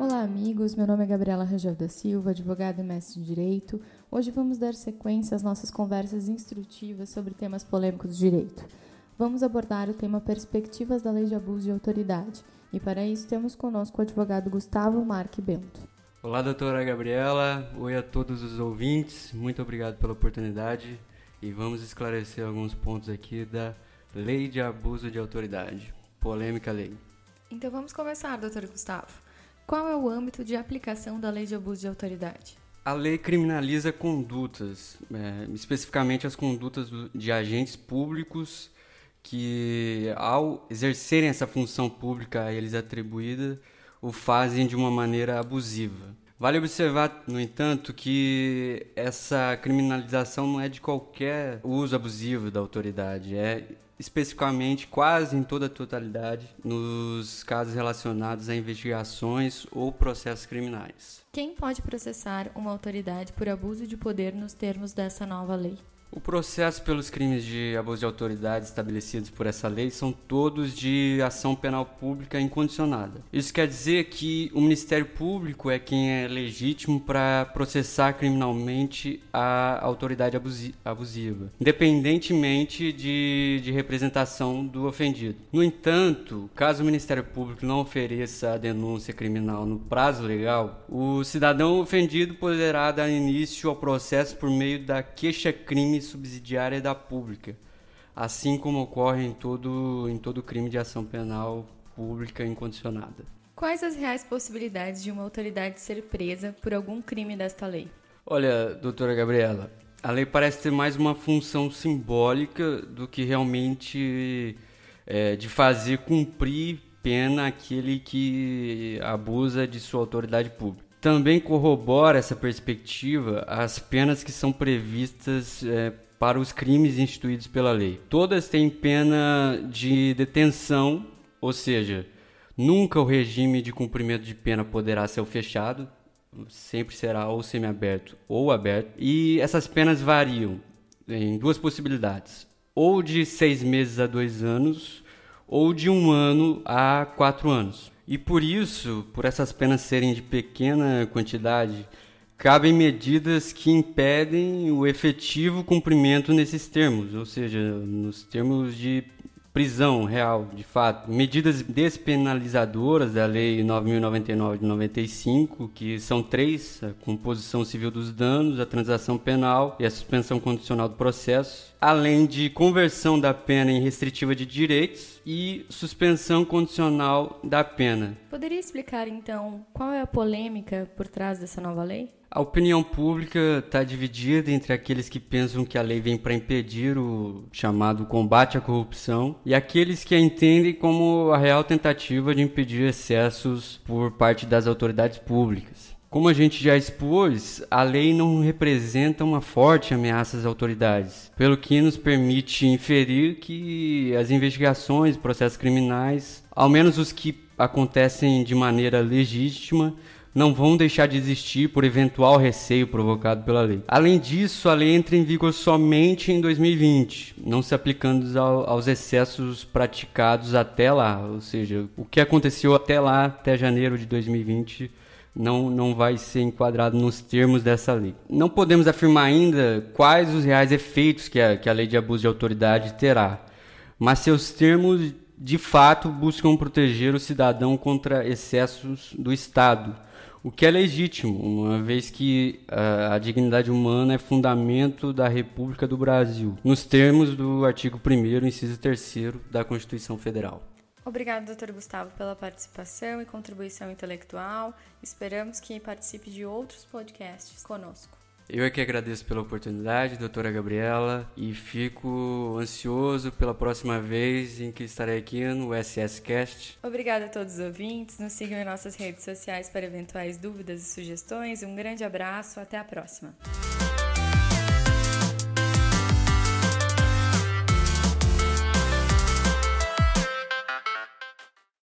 Olá, amigos. Meu nome é Gabriela Rangel da Silva, advogada e mestre em Direito. Hoje vamos dar sequência às nossas conversas instrutivas sobre temas polêmicos de direito. Vamos abordar o tema Perspectivas da Lei de Abuso de Autoridade. E para isso temos conosco o advogado Gustavo Marque Bento. Olá, doutora Gabriela. Oi a todos os ouvintes. Muito obrigado pela oportunidade e vamos esclarecer alguns pontos aqui da Lei de Abuso de Autoridade. Polêmica lei. Então vamos começar, doutor Gustavo. Qual é o âmbito de aplicação da Lei de Abuso de Autoridade? A lei criminaliza condutas, é, especificamente as condutas de agentes públicos que, ao exercerem essa função pública a eles atribuída, o fazem de uma maneira abusiva. Vale observar, no entanto, que essa criminalização não é de qualquer uso abusivo da autoridade, é especificamente quase em toda a totalidade nos casos relacionados a investigações ou processos criminais. Quem pode processar uma autoridade por abuso de poder nos termos dessa nova lei? O processo pelos crimes de abuso de autoridade estabelecidos por essa lei são todos de ação penal pública incondicionada. Isso quer dizer que o Ministério Público é quem é legítimo para processar criminalmente a autoridade abusiva, independentemente de, de representação do ofendido. No entanto, caso o Ministério Público não ofereça a denúncia criminal no prazo legal, o cidadão ofendido poderá dar início ao processo por meio da queixa-crime subsidiária da pública, assim como ocorre em todo, em todo crime de ação penal pública incondicionada. Quais as reais possibilidades de uma autoridade ser presa por algum crime desta lei? Olha, doutora Gabriela, a lei parece ter mais uma função simbólica do que realmente é, de fazer cumprir pena aquele que abusa de sua autoridade pública. Também corrobora essa perspectiva as penas que são previstas é, para os crimes instituídos pela lei. Todas têm pena de detenção, ou seja, nunca o regime de cumprimento de pena poderá ser fechado, sempre será ou semiaberto ou aberto. E essas penas variam em duas possibilidades: ou de seis meses a dois anos, ou de um ano a quatro anos. E por isso, por essas penas serem de pequena quantidade, cabem medidas que impedem o efetivo cumprimento nesses termos, ou seja, nos termos de prisão real, de fato. Medidas despenalizadoras da Lei 9.099 de 95, que são três: a composição civil dos danos, a transação penal e a suspensão condicional do processo, além de conversão da pena em restritiva de direitos e suspensão condicional da pena. Poderia explicar então qual é a polêmica por trás dessa nova lei? A opinião pública está dividida entre aqueles que pensam que a lei vem para impedir o chamado combate à corrupção e aqueles que a entendem como a real tentativa de impedir excessos por parte das autoridades públicas. Como a gente já expôs, a lei não representa uma forte ameaça às autoridades, pelo que nos permite inferir que as investigações, processos criminais, ao menos os que acontecem de maneira legítima, não vão deixar de existir por eventual receio provocado pela lei. Além disso, a lei entra em vigor somente em 2020, não se aplicando aos excessos praticados até lá, ou seja, o que aconteceu até lá, até janeiro de 2020, não, não vai ser enquadrado nos termos dessa lei. Não podemos afirmar ainda quais os reais efeitos que a, que a lei de abuso de autoridade terá, mas seus termos de fato buscam proteger o cidadão contra excessos do Estado o que é legítimo, uma vez que a, a, dignidade humana é fundamento da República do Brasil, nos termos do artigo 1 inciso 3 da Constituição Federal. Obrigado, doutor Gustavo, pela participação e contribuição intelectual. Esperamos que participe de outros podcasts conosco. Eu é que agradeço pela oportunidade, doutora Gabriela, e fico ansioso pela próxima vez em que estarei aqui no SSCast. Obrigada a todos os ouvintes. Nos sigam em nossas redes sociais para eventuais dúvidas e sugestões. Um grande abraço, até a próxima.